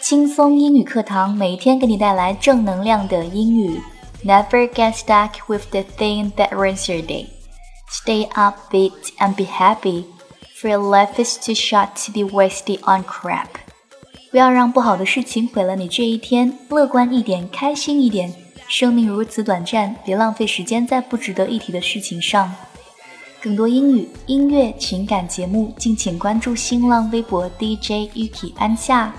轻松英语课堂每天给你带来正能量的英语。Never get stuck with the thing that ruins your day. Stay upbeat and be happy. For your life is too short to be wasted on crap. 不要让不好的事情毁了你这一天。乐观一点，开心一点。生命如此短暂，别浪费时间在不值得一提的事情上。更多英语、音乐、情感节目，敬请关注新浪微博 DJ Yuki 安夏。